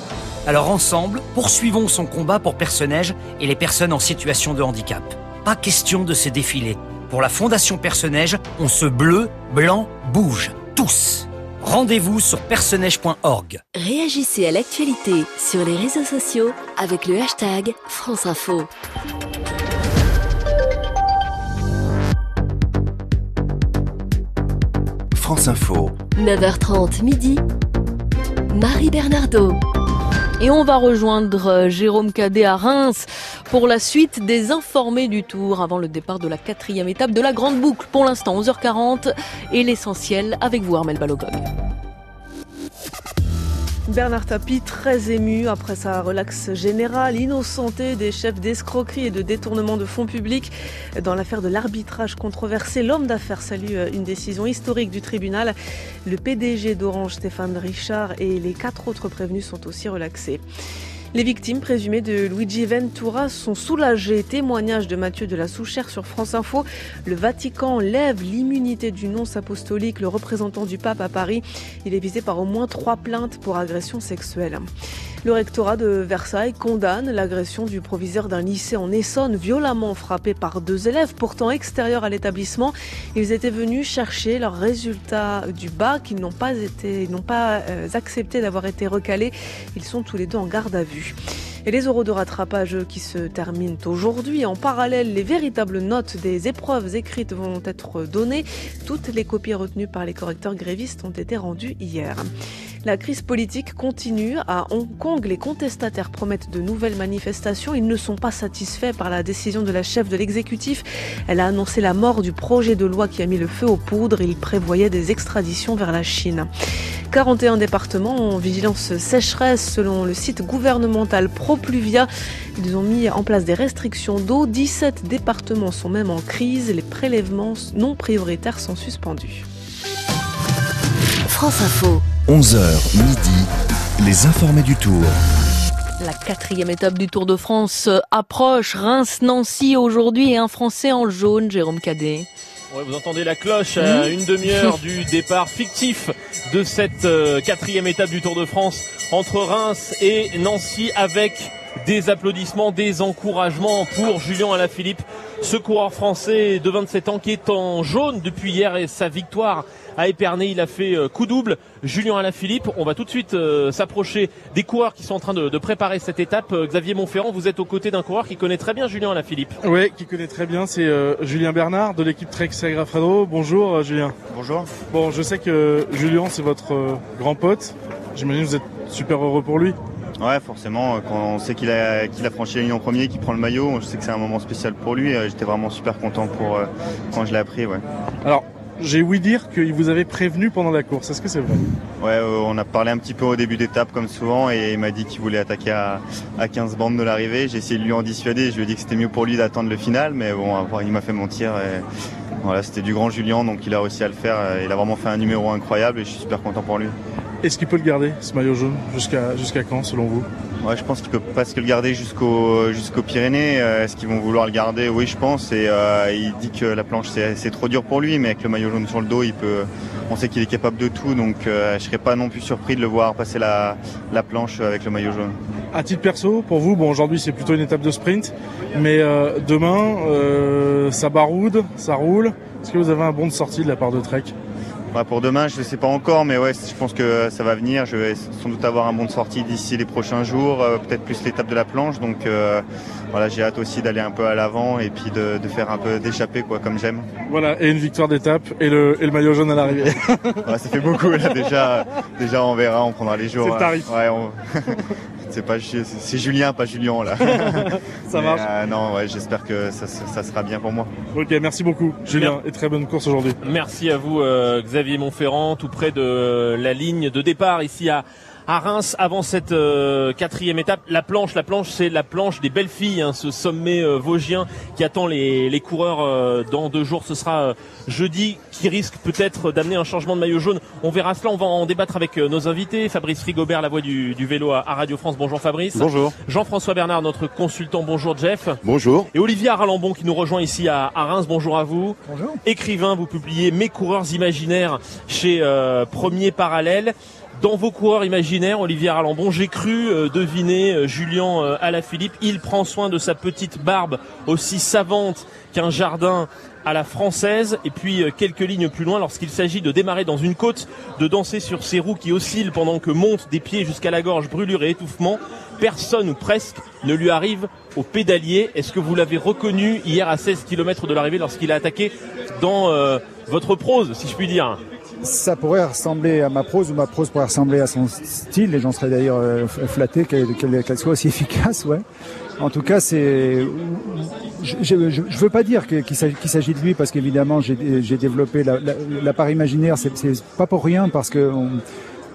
Alors ensemble, poursuivons son combat pour Personnage et les personnes en situation de handicap pas question de se défiler. Pour la Fondation Personnage, on se bleu, blanc, bouge. Tous. Rendez-vous sur personnage.org. Réagissez à l'actualité sur les réseaux sociaux avec le hashtag France Info. France Info. 9h30 midi. Marie Bernardo. Et on va rejoindre euh, Jérôme Cadet à Reims pour la suite des informés du tour avant le départ de la quatrième étape de la grande boucle. Pour l'instant, 11h40 et l'essentiel avec vous, Armel Balogog. Bernard Tapie très ému après sa relaxe générale, innocenté des chefs d'escroquerie et de détournement de fonds publics. Dans l'affaire de l'arbitrage controversé, l'homme d'affaires salue une décision historique du tribunal. Le PDG d'Orange, Stéphane Richard, et les quatre autres prévenus sont aussi relaxés. Les victimes présumées de Luigi Ventura sont soulagées. Témoignage de Mathieu de la Souchère sur France Info. Le Vatican lève l'immunité du nonce apostolique, le représentant du pape à Paris. Il est visé par au moins trois plaintes pour agression sexuelle. Le rectorat de Versailles condamne l'agression du proviseur d'un lycée en Essonne, violemment frappé par deux élèves, pourtant extérieurs à l'établissement. Ils étaient venus chercher leurs résultats du bac. Ils n'ont pas été, n'ont pas euh, accepté d'avoir été recalés. Ils sont tous les deux en garde à vue. Et les euros de rattrapage qui se terminent aujourd'hui. En parallèle, les véritables notes des épreuves écrites vont être données. Toutes les copies retenues par les correcteurs grévistes ont été rendues hier. La crise politique continue. À Hong Kong, les contestataires promettent de nouvelles manifestations. Ils ne sont pas satisfaits par la décision de la chef de l'exécutif. Elle a annoncé la mort du projet de loi qui a mis le feu aux poudres. Il prévoyait des extraditions vers la Chine. 41 départements en vigilance sécheresse selon le site gouvernemental ProPluvia. Ils ont mis en place des restrictions d'eau. 17 départements sont même en crise. Les prélèvements non prioritaires sont suspendus. France Info. 11h midi, les informés du Tour. La quatrième étape du Tour de France approche. Reims-Nancy aujourd'hui et un Français en jaune, Jérôme Cadet. Ouais, vous entendez la cloche à Mmh. une demi-heure *laughs* du départ fictif de cette euh, quatrième étape du Tour de France entre Reims et Nancy avec des applaudissements, des encouragements pour Julien Alaphilippe, ce coureur français de 27 ans qui est en jaune depuis hier et sa victoire à Épernay, il a fait euh, coup double. Julien Alaphilippe, on va tout de suite euh, s'approcher des coureurs qui sont en train de, de préparer cette étape. Euh, Xavier Montferrand, vous êtes aux côtés d'un coureur qui connaît très bien Julien Alaphilippe. Oui, qui connaît très bien, c'est euh, Julien Bernard de l'équipe Trek Sagrafredo. Bonjour Julien. Bonjour. Bon, je sais que Julien c'est votre grand pote. J'imagine que vous êtes super heureux pour lui. Ouais, forcément, quand on sait qu'il a, qu'il a franchi la ligne en premier, qu'il prend le maillot, je sais que c'est un moment spécial pour lui. Euh, J'étais vraiment super content pour, euh, quand je l'ai appris. Ouais. Alors, j'ai ouï dire qu'il vous avait prévenu pendant la course. Est-ce que c'est vrai? Ouais, euh, on a parlé un petit peu au début d'étape comme souvent et il m'a dit qu'il voulait attaquer à, à 15 bandes de l'arrivée. J'ai essayé de lui en dissuader, je lui ai dit que c'était mieux pour lui d'attendre le final, mais bon, il m'a fait mentir. Et voilà, c'était du grand Julien, donc il a réussi à le faire. Il a vraiment fait un numéro incroyable et je suis super content pour lui. Est-ce qu'il peut le garder, ce maillot jaune, jusqu'à jusqu'à quand, selon vous? Ouais, je pense qu'il peut presque le garder jusqu'au jusqu'aux Pyrénées. Euh, Est-ce qu'ils vont vouloir le garder? Oui, je pense. Et euh, il dit que la planche c'est trop dur pour lui, mais avec le maillot jaune sur le dos, il peut. On sait qu'il est capable de tout, donc euh, je serais pas non plus surpris de le voir passer la la planche avec le maillot jaune. À titre perso, pour vous, bon, aujourd'hui c'est plutôt une étape de sprint, mais euh, demain, ça baroude, ça roule. Est-ce que vous avez un bon de sortie de la part de Trek? Ouais, pour demain, je ne sais pas encore, mais ouais, je pense que ça va venir. Je vais sans doute avoir un bon de sortie d'ici les prochains jours, euh, peut-être plus l'étape de la planche. Donc euh, voilà, j'ai hâte aussi d'aller un peu à l'avant et puis de, de faire un peu d'échapper, quoi, comme j'aime. Voilà, et une victoire d'étape et le, et le maillot jaune à l'arrivée. *laughs* Ouais, ça fait beaucoup là déjà. Déjà, on verra, on prendra les jours. C'est le tarif. Ouais, on- *laughs* c'est pas c'est Julien, pas Julien là. *laughs* Ça *laughs* Mais, marche. euh, non, ouais, j'espère que ça, ça sera bien pour moi. ok, merci beaucoup, Julien, et très bonne course aujourd'hui. Merci à vous euh, Xavier Montferrand, tout près de la ligne de départ ici à à Reims avant cette euh, quatrième étape. La planche, la planche, c'est la planche des belles filles, hein, ce sommet euh, vosgien qui attend les, les coureurs euh, dans deux jours. Ce sera euh, jeudi, qui risque peut-être d'amener un changement de maillot jaune. On verra cela. On va en débattre avec euh, nos invités. Fabrice Rigobert, la voix du, du vélo à, à Radio France. Bonjour Fabrice. Bonjour. Jean-François Bernard, notre consultant. Bonjour Jeff. Bonjour. Et Olivier Aralambon qui nous rejoint ici à, à Reims. Bonjour à vous. Bonjour. Écrivain, vous publiez Mes coureurs imaginaires chez euh, Premier Parallèle. Dans vos coureurs imaginaires, Olivier Aralambon, j'ai cru euh, deviner euh, Julien euh, Alaphilippe. Il prend soin de sa petite barbe aussi savante qu'un jardin à la française. Et puis euh, quelques lignes plus loin, lorsqu'il s'agit de démarrer dans une côte, de danser sur ses roues qui oscillent pendant que montent des pieds jusqu'à la gorge, brûlure et étouffement, personne ou presque ne lui arrive au pédalier. Est-ce que vous l'avez reconnu hier à 16 km de l'arrivée lorsqu'il a attaqué dans euh, votre prose, si je puis dire? Ça pourrait ressembler à ma prose ou ma prose pourrait ressembler à son style et j'en serais d'ailleurs euh, flatté qu'elle soit aussi *laughs* efficace, ouais. En tout cas, c'est. Je ne veux pas dire qu'il s'agit de lui parce qu'évidemment, j'ai développé la, part imaginaire. C'est pas pour rien parce que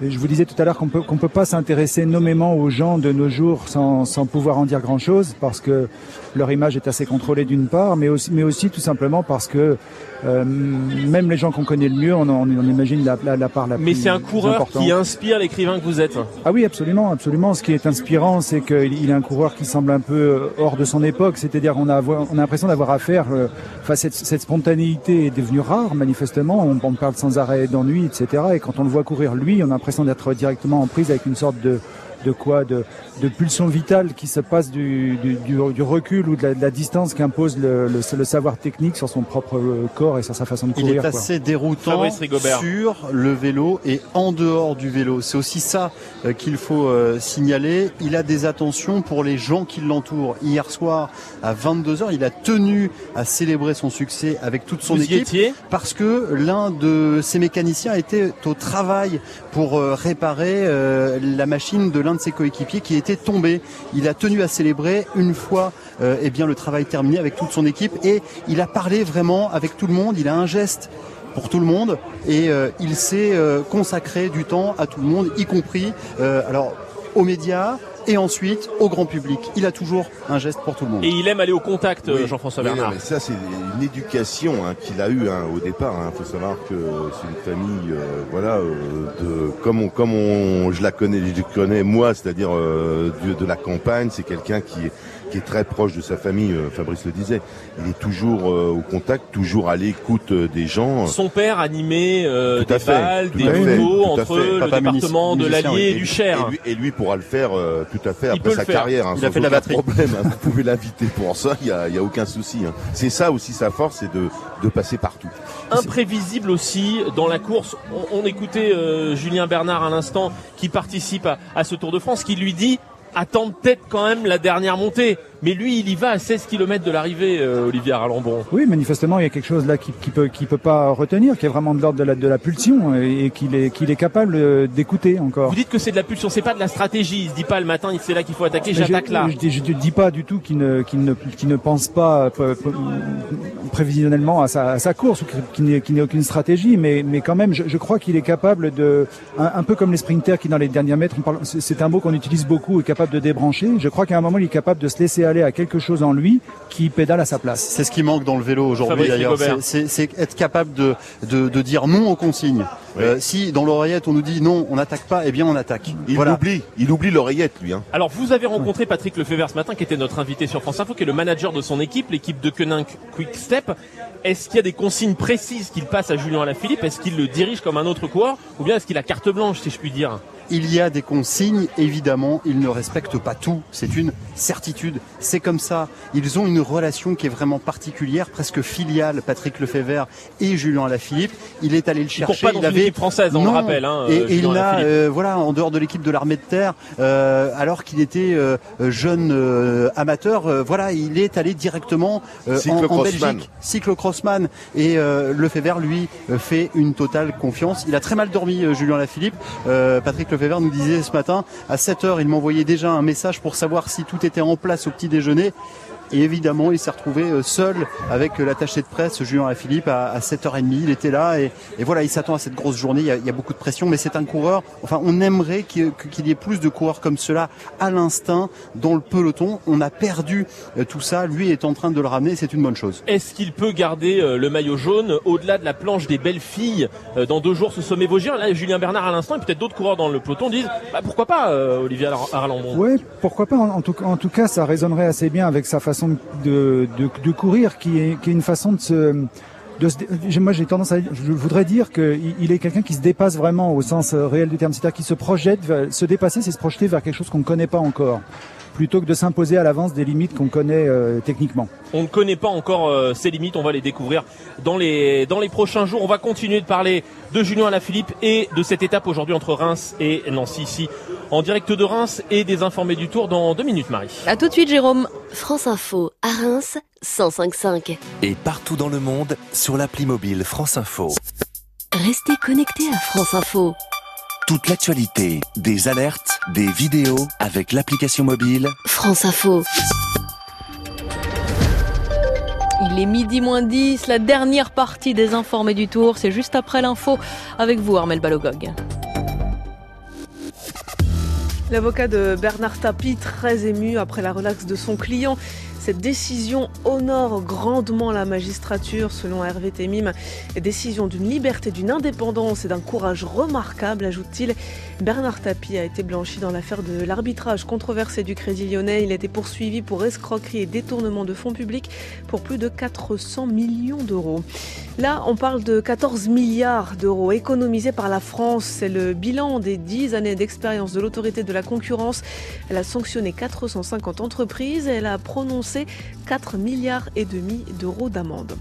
je vous disais tout à l'heure qu'on peut peut pas s'intéresser nommément aux gens de nos jours sans, sans pouvoir en dire grand chose parce que leur image est assez contrôlée d'une part, mais aussi mais aussi tout simplement parce que euh, même les gens qu'on connaît le mieux, on, on, on imagine la, la, la, part la mais plus Mais c'est un coureur importante. qui inspire l'écrivain que vous êtes. Ah oui, absolument, absolument. Ce qui est inspirant, c'est qu'il est un coureur qui semble un peu hors de son époque. C'est-à-dire, on a, on a l'impression d'avoir affaire, euh, enfin, cette, cette, spontanéité est devenue rare, manifestement. On, on parle sans arrêt d'ennui, etc. Et quand on le voit courir lui, on a l'impression d'être directement en prise avec une sorte de de quoi de, de pulsion vitale qui se passe du, du, du, du recul ou de la, de la distance qu'impose le, le, le, savoir technique sur son propre corps et sur sa façon de courir. Il est assez quoi. déroutant sur le vélo et en dehors du vélo. C'est aussi ça euh, qu'il faut euh, signaler. Il a des attentions pour les gens qui l'entourent. Hier soir, à 22h, il a tenu à célébrer son succès avec toute son Vous équipe parce que l'un de ses mécaniciens était au travail pour euh, réparer la machine de l'un de ses coéquipiers qui était tombé. Il a tenu à célébrer une fois euh, eh le travail terminé avec toute son équipe et il a parlé vraiment avec tout le monde. Il a un geste pour tout le monde et euh, il s'est euh, consacré du temps à tout le monde, y compris aux médias, et ensuite au grand public. Il a toujours un geste pour tout le monde. Et il aime aller au contact, oui, Jean-François oui, Bernard. Non, mais ça, c'est une éducation hein, qu'il a eue hein, au départ. Il hein. faut savoir que c'est une famille, euh, voilà, euh, de comme on, comme on, je la connais, je connais moi, c'est-à-dire euh, de, de, la campagne. C'est quelqu'un qui est qui est très proche de sa famille, euh, Fabrice le disait. Il est toujours euh, au contact, toujours à l'écoute euh, des gens. Son père animait des fait, balles, des à entre le Papa département de l'Allier et du Cher. Et lui, et lui pourra le faire euh, tout à fait Il après sa carrière. hein, Il a fait de la aucun batterie. problème. hein. Vous pouvez l'inviter pour ça. Il y a, y a aucun souci. hein. C'est ça aussi sa force, c'est de, de passer partout. Imprévisible aussi dans la course. On, on écoutait euh, Julien Bernard à l'instant qui participe à, à ce Tour de France, qui lui dit attends peut-être quand même la dernière montée. Mais lui, il y va à 16 km de l'arrivée, euh, Olivier Arlambon. Oui, manifestement, il y a quelque chose là qui, qui peut qui peut pas retenir, qui est vraiment de l'ordre de la, de la pulsion et, et qu'il est qu'il est capable euh, d'écouter encore. Vous dites que c'est de la pulsion, c'est pas de la stratégie. Il se dit pas le matin, c'est là qu'il faut attaquer, j'attaque là. Je, je, je dis pas du tout qu'il ne qu'il ne qu'il ne pense pas euh, prévisionnellement à sa, à sa course ou qu'il n'ait qu'il n'ait aucune stratégie, mais mais quand même, je, je crois qu'il est capable de un, un, peu comme les sprinters qui dans les derniers mètres, c'est un mot qu'on utilise beaucoup, est capable de débrancher. Je crois qu'à un moment, il est capable de se laisser aller à quelque chose en lui qui pédale à sa place. C'est ce qui manque dans le vélo aujourd'hui d'ailleurs. C'est être capable de, de, de, dire non aux consignes. Oui. Euh, si dans l'oreillette on nous dit non, on n'attaque pas, eh bien on attaque. Il voilà. oublie, il oublie l'oreillette lui. Hein. Alors vous avez rencontré Patrick Lefebvre ce matin, qui était notre invité sur France Info, qui est le manager de son équipe, l'équipe de Koenig Quick Step. Est-ce qu'il y a des consignes précises qu'il passe à Julien Alaphilippe? Est-ce qu'il le dirige comme un autre coureur? Ou bien est-ce qu'il a carte blanche, si je puis dire? Il y a des consignes, évidemment, ils ne respectent pas tout, c'est une certitude, c'est comme ça. Ils ont une relation qui est vraiment particulière, presque filiale, Patrick Lefebvre et Julien Alaphilippe. Il est allé le chercher. Il, il avait équipe française, on non. le rappelle. Hein, et, et il n'a, euh, voilà, en dehors de l'équipe de l'armée de terre, euh, alors qu'il était euh, jeune euh, amateur, voilà, il est allé directement en, en, Belgique, cyclocrossman. Et Lefebvre, lui, fait une totale confiance. Il a très mal dormi, Julien Alaphilippe. Patrick Lefebvre Nous disait ce matin, à 7 heures, il m'envoyait déjà un message pour savoir si tout était en place au petit déjeuner. Et évidemment, il s'est retrouvé seul avec l'attaché de presse, Julien Alaphilippe, à, à 7h30. Il était là et, et voilà, il s'attend à cette grosse journée. Il y, a, il y, a, beaucoup de pression, mais c'est un coureur. Enfin, on aimerait qu'il qu y ait plus de coureurs comme cela à l'instinct dans le peloton. On a perdu tout ça. Lui est en train de le ramener. C'est une bonne chose. Est-ce qu'il peut garder le maillot jaune au-delà de la planche des belles filles dans deux jours ce sommet Vosgien? Là, Julien Bernard à l'instant et peut-être d'autres coureurs dans le peloton disent bah, pourquoi pas, euh, Olivier Arlambon Oui, pourquoi pas. En, en, tout, en tout cas, ça résonnerait assez bien avec sa façon de, courir qui est, une façon de se moi j'ai tendance à je voudrais dire qu'il il est quelqu'un qui se dépasse vraiment au sens réel du terme c'est-à-dire qui se projette se dépasser c'est se projeter vers quelque chose qu'on ne connaît pas encore plutôt que de s'imposer à l'avance des limites qu'on connaît euh, techniquement. On ne connaît pas encore euh, ces limites, on va les découvrir dans les dans les prochains jours. On va continuer de parler de Julien Alaphilippe et de cette étape aujourd'hui entre Reims et Nancy ici en direct de Reims et des informés du Tour dans deux minutes Marie. À tout de suite Jérôme. France Info à Reims 1055. Et partout dans le monde sur l'appli mobile France Info. Restez connectés à France Info. Toute l'actualité, des alertes, des vidéos avec l'application mobile France Info. Il est midi moins 10, la dernière partie des informés du tour, c'est juste après l'info avec vous Armel Balogog. L'avocat de Bernard Tapie, très ému après la relaxe de son client, cette décision honore grandement la magistrature, selon Hervé Temim. Décision d'une liberté, d'une indépendance et d'un courage remarquable, ajoute-t-il. Bernard Tapie a été blanchi dans l'affaire de l'arbitrage controversé du Crédit Lyonnais. Il a été poursuivi pour escroquerie et détournement de fonds publics pour plus de 400 millions d'euros. Là, on parle de 14 milliards d'euros économisés par la France. C'est le bilan des 10 années d'expérience de l'autorité de la concurrence. Elle a sanctionné 450 entreprises et elle a prononcé 4 milliards et demi d'euros d'amende.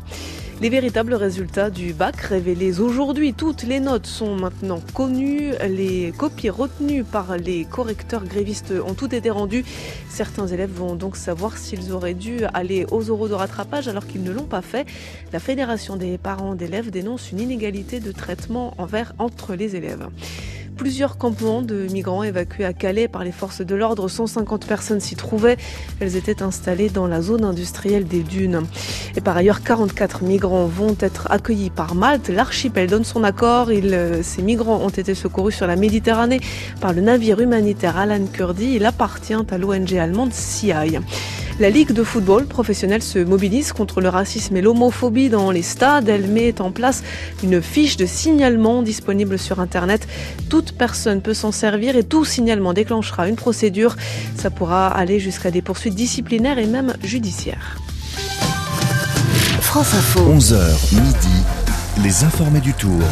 Les véritables résultats du bac révélés aujourd'hui, toutes les notes sont maintenant connues, les copies retenues par les correcteurs grévistes ont toutes été rendues. Certains élèves vont donc savoir s'ils auraient dû aller aux euros de rattrapage alors qu'ils ne l'ont pas fait. La Fédération des parents d'élèves dénonce une inégalité de traitement envers entre les élèves plusieurs campements de migrants évacués à Calais par les forces de l'ordre. 150 personnes s'y trouvaient. Elles étaient installées dans la zone industrielle des dunes. Et par ailleurs, 44 migrants vont être accueillis par Malte. L'archipel donne son accord. Euh, ces migrants ont été secourus sur la Méditerranée par le navire humanitaire Alan Kurdi. Il appartient à l'ONG allemande CI. La Ligue de football professionnelle se mobilise contre le racisme et l'homophobie dans les stades. Elle met en place une fiche de signalement disponible sur Internet. Toute personne peut s'en servir et tout signalement déclenchera une procédure. Ça pourra aller jusqu'à des poursuites disciplinaires et même judiciaires. France Info. 11h midi, les informés du tour.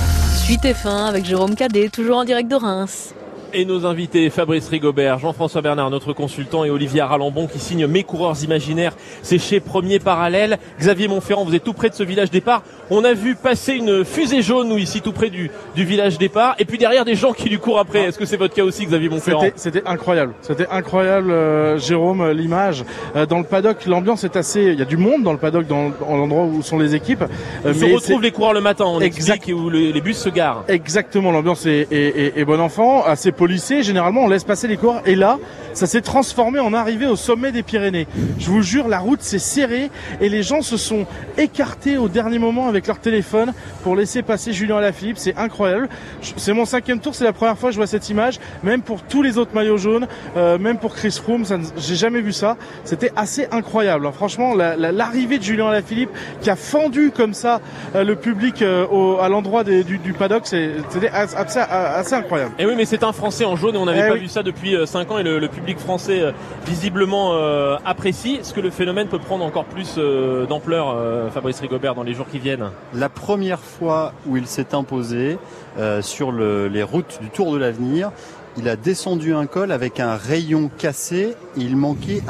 Suite et fin avec Jérôme Cadet, toujours en direct de Reims. Et nos invités, Fabrice Rigobert, Jean-François Bernard, notre consultant, et Olivier Aralambon qui signe Mes coureurs imaginaires. C'est chez Premier Parallèle. Xavier Montferrand, vous êtes tout près de ce village départ. On a vu passer une fusée jaune, nous, ici, tout près du, du village départ. Et puis derrière, des gens qui lui courent après. Est-ce que c'est votre cas aussi, Xavier Montferrand C'était incroyable. C'était incroyable, euh, Jérôme, euh, l'image. Euh, dans le paddock, l'ambiance est assez... Il y a du monde dans le paddock, dans, l'endroit où sont les équipes. On se retrouve les coureurs le matin, on exact. où les bus se garent. Exactement, l'ambiance est, est, est, bon enfant, assez policier. Généralement, on laisse passer les coureurs. Et là, ça s'est transformé en arrivée au sommet des Pyrénées. Je vous jure, la route s'est serrée et les gens se sont écartés au dernier moment avec leur téléphone pour laisser passer Julien Alaphilippe. C'est incroyable. C'est mon cinquième tour, c'est la première fois que je vois cette image. Même pour tous les autres maillots jaunes, euh, même pour Chris Froome, j'ai jamais vu ça. C'était assez incroyable. Franchement, l'arrivée de Julien Alaphilippe qui a fendu comme ça euh, le public euh, à l'endroit du, du, paddock, c'était assez, assez, incroyable. Et oui, mais c'est un Français en jaune et on n'avait eh pas vu ça depuis 5 ans et le, le public français euh, visiblement euh, apprécie. Est-ce que le phénomène peut prendre encore plus euh, d'ampleur, Fabrice Rigobert, dans les jours qui viennent? La première fois où il s'est imposé sur les routes du Tour de l'Avenir, il a descendu un col avec un rayon cassé et il manquait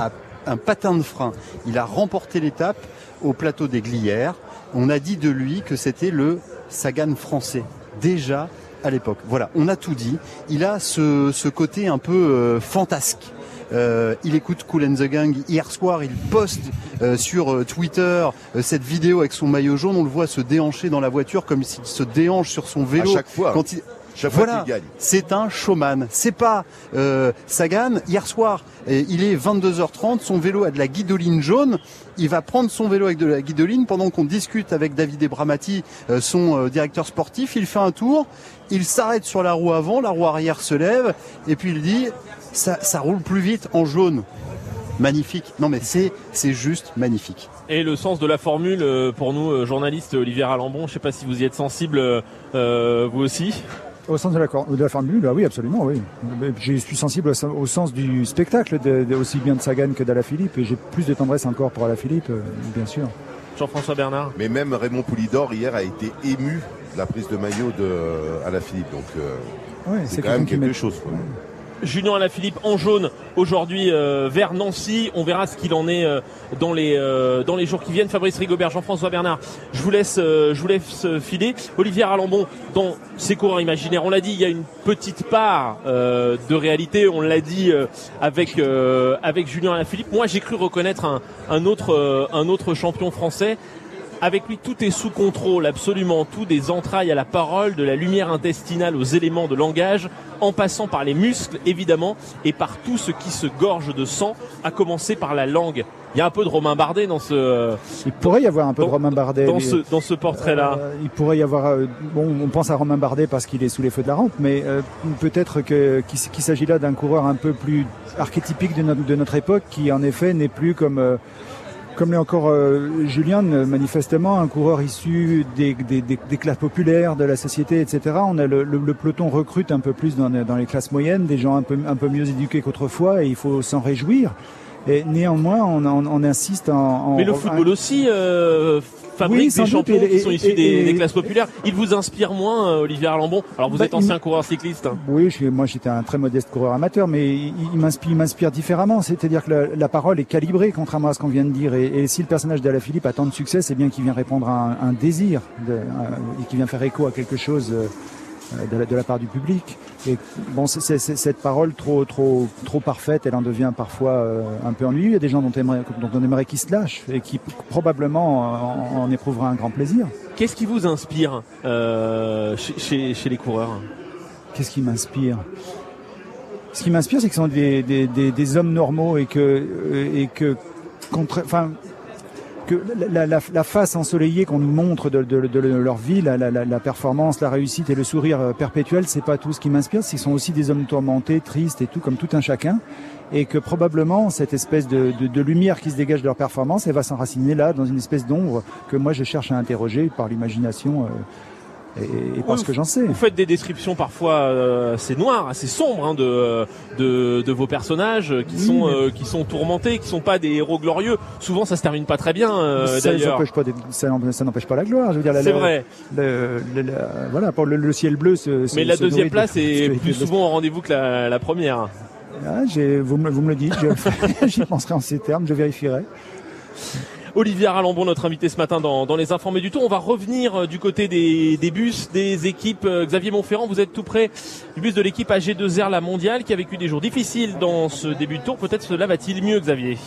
un patin de frein. Il a remporté l'étape au plateau des Glières. On a dit de lui que c'était le Sagan français. Déjà, à l'époque. Voilà, on a tout dit. Il a ce, ce côté un peu euh, fantasque. Euh, il écoute Cool and the Gang. Hier soir, il poste euh, sur euh, Twitter cette vidéo avec son maillot jaune. On le voit se déhancher dans la voiture comme s'il se déhanche sur son vélo. À chaque fois. Quand il... voilà, c'est un showman. C'est pas Sagan. Hier soir, il est 22h30. Son vélo a de la guidoline jaune. Il va prendre son vélo avec de la guidoline pendant qu'on discute avec David Ebramati, son directeur sportif. Il fait un tour. Il s'arrête sur la roue avant. La roue arrière se lève et puis il dit ça, roule plus vite en jaune. Magnifique. Non mais c'est c'est juste magnifique. Et le sens de la formule euh, pour nous euh, journalistes Olivier Alambon, je ne sais pas si vous y êtes sensible euh, vous aussi. Au sens de la, de la formule, bah oui, absolument, oui. Je suis sensible au, sens du spectacle, de, aussi bien de Sagan que d'Alaphilippe, et j'ai plus de tendresse encore pour Alaphilippe, bien sûr. Jean-François Bernard. Mais même Raymond Poulidor hier a été ému de la prise de maillot de Alaphilippe, donc c'est quand même quelque chose. Julien Alaphilippe en jaune aujourd'hui euh, vers Nancy. On verra ce qu'il en est euh, dans les euh, dans les jours qui viennent. Fabrice Rigobert, Jean-François Bernard, je vous laisse je vous laisse filer. Olivier Arlambon dans ses coureurs imaginaires. On l'a dit, il y a une petite part de réalité. On l'a dit avec avec Julien Alaphilippe. Moi, j'ai cru reconnaître un, un autre un autre champion français Avec lui, tout est sous contrôle, absolument tout, des entrailles à la parole, de la lumière intestinale aux éléments de langage, en passant par les muscles, évidemment, et par tout ce qui se gorge de sang, à commencer par la langue. Il y a un peu de Romain Bardet dans ce. Il pourrait y avoir un peu de Romain Bardet. Dans ce, dans ce portrait-là. Euh, il pourrait y avoir. Euh, bon, on pense à Romain Bardet parce qu'il est sous les feux de la rampe, mais euh, peut-être que qu'il s'agit là d'un coureur un peu plus archétypique de notre, de notre époque, qui en effet n'est plus comme comme l'est encore Julien, manifestement un coureur issu des, des, des, des, classes populaires, de la société, etc. On a le, le, le, peloton recrute un peu plus dans, dans les classes moyennes, des gens un peu, un peu mieux éduqués qu'autrefois, et il faut s'en réjouir. Et néanmoins, on, on, on insiste en, en, Mais le football aussi euh, fabrique oui, des champions et, qui sont issus et, des, et, des, classes populaires. Il vous inspire moins, euh, Olivier Arlambon Alors vous bah, êtes ancien coureur cycliste. Hein. Oui, je, moi j'étais un très modeste coureur amateur, mais il, il m'inspire, différemment. C'est-à-dire que la, la, parole est calibrée, contrairement à ce qu'on vient de dire. Et, si le personnage d'Alaphilippe a tant de succès, c'est bien qu'il vient répondre à un, un désir, de, euh, et qu'il vient faire écho à quelque chose. Euh, de la, de la, part du public. Et bon, c est, c est, cette parole trop, trop, trop parfaite, elle en devient parfois euh, un peu ennuyeuse. Il y a des gens dont, aimerait, dont on aimerait qu'ils se lâchent et qui probablement en, en éprouvera un grand plaisir. Qu'est-ce qui vous inspire euh, chez, chez, les coureurs? Qu'est-ce qui m'inspire? Ce qui m'inspire, c'est que ce sont des, des, des, des, hommes normaux et que, et que contre, enfin, que la, face ensoleillée qu'on nous montre de, leur vie, la, performance, la réussite et le sourire perpétuel, c'est pas tout ce qui m'inspire. Ce sont aussi des hommes tourmentés, tristes et tout, comme tout un chacun. Et que probablement cette espèce de, de lumière qui se dégage de leur performance, elle va s'enraciner là dans une espèce d'ombre que moi je cherche à interroger par l'imagination. Euh, et, et parce que j'en sais. Vous faites des descriptions parfois euh, assez noires, assez sombres hein, de, de, de vos personnages qui oui, sont euh, qui sont tourmentés, qui sont pas des héros glorieux. Souvent, ça se termine pas très bien. Euh, ça n'empêche pas, pas la gloire. Je veux dire, c'est vrai. Le, le, le, voilà, pour le, ciel bleu. Ce, mais la deuxième place de, est plus souvent au rendez-vous que la, la première. Ah, vous, me, vous me le dites, *laughs* j'y penserai en ces termes, je vérifierai. Olivier Arlambon, notre invité ce matin dans, les informés du tour. On va revenir du côté des, des bus, des équipes. Xavier Montferrand, vous êtes tout près du bus de l'équipe AG2R La Mondiale qui a vécu des jours difficiles dans ce début de tour. Peut-être cela va-t-il mieux, Xavier?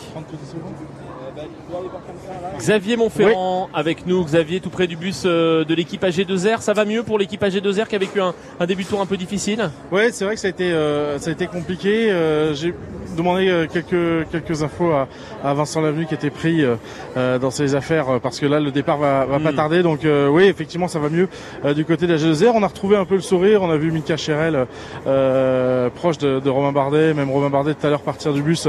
Xavier Montferrand oui. avec nous. Xavier, tout près du bus de l'équipe AG2R. Ça va mieux pour l'équipe AG2R qui a vécu un, un, début de tour un peu difficile? Oui, c'est vrai que ça a été, euh, ça a été compliqué. Euh, J'ai demandé euh, quelques, quelques infos à, à Vincent Lavenu qui était pris euh, dans ses affaires parce que là, le départ va, va pas tarder. Donc oui, effectivement, ça va mieux du côté de l'AG2R. On a retrouvé un peu le sourire. On a vu Mika Cherel proche de, de, Romain Bardet, même Romain Bardet tout à l'heure partir du bus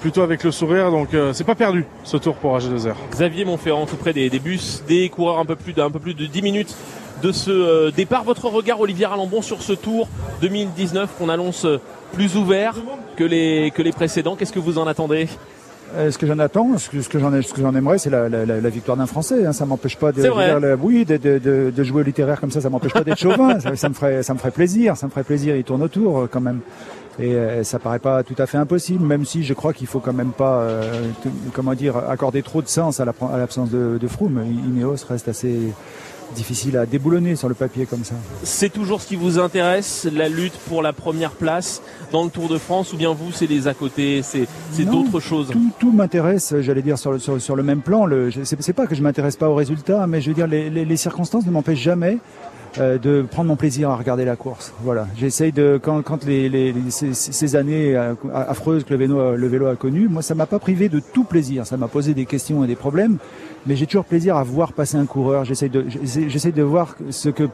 plutôt avec le sourire. Donc c'est pas perdu ce tour pour AG2R. Xavier Montferrand, tout près des, bus, des coureurs un peu plus d'un peu plus de 10 minutes de ce euh, départ. Votre regard, Olivier Arlambon, sur ce tour 2019 qu'on annonce plus ouvert que les, précédents. Qu'est-ce que vous en attendez? Ce que j'en attends, ce que, j'en ce que j'en aimerais, c'est la, la, la, victoire d'un Français. Hein. Ça m'empêche pas de, de dire le, oui, de, de, de, de, jouer au littéraire comme ça. Ça m'empêche pas d'être *laughs* chauvin. ça, ça, me ferait, ça me ferait plaisir. Ça me ferait plaisir. Il tourne autour euh, quand même. Et euh, ça paraît pas tout à fait impossible, même si je crois qu'il faut quand même pas, euh, comment dire, accorder trop de sens à l'absence de, de Froome. Ineos reste assez difficile à déboulonner sur le papier comme ça. C'est toujours ce qui vous intéresse, la lutte pour la première place dans le Tour de France, ou bien vous, c'est les à côté, c'est d'autres choses? Tout, tout m'intéresse, j'allais dire, sur le, sur, sur, le même plan. C'est pas que je m'intéresse pas aux résultats, mais je veux dire, les, les, les circonstances ne m'empêchent jamais euh, de prendre mon plaisir à regarder la course. Voilà, j'essaye de quand, quand les, les, les ces, ces, années affreuses que le vélo, le vélo a connues, moi ça m'a pas privé de tout plaisir. Ça m'a posé des questions et des problèmes, mais j'ai toujours plaisir à voir passer un coureur. J'essaye de j'essaye de voir ce que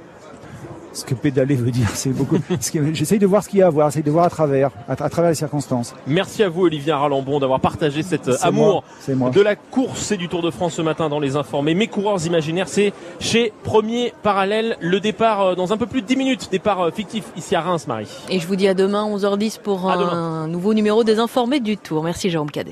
ce que pédaler veut dire, c'est beaucoup. *laughs* J'essaye de voir ce qu'il y a à voir, j'essaye de voir à travers, à, à, travers les circonstances. Merci à vous, Olivier Arlambon, d'avoir partagé cet amour moi, moi. de la course et du Tour de France ce matin dans les informés. Mes coureurs imaginaires, c'est chez Premier Parallèle. Le départ dans un peu plus de 10 minutes, départ fictif ici à Reims, Marie. Et je vous dis à demain, 11h10 pour à un demain. nouveau numéro des informés du Tour. Merci, Jérôme Cadet.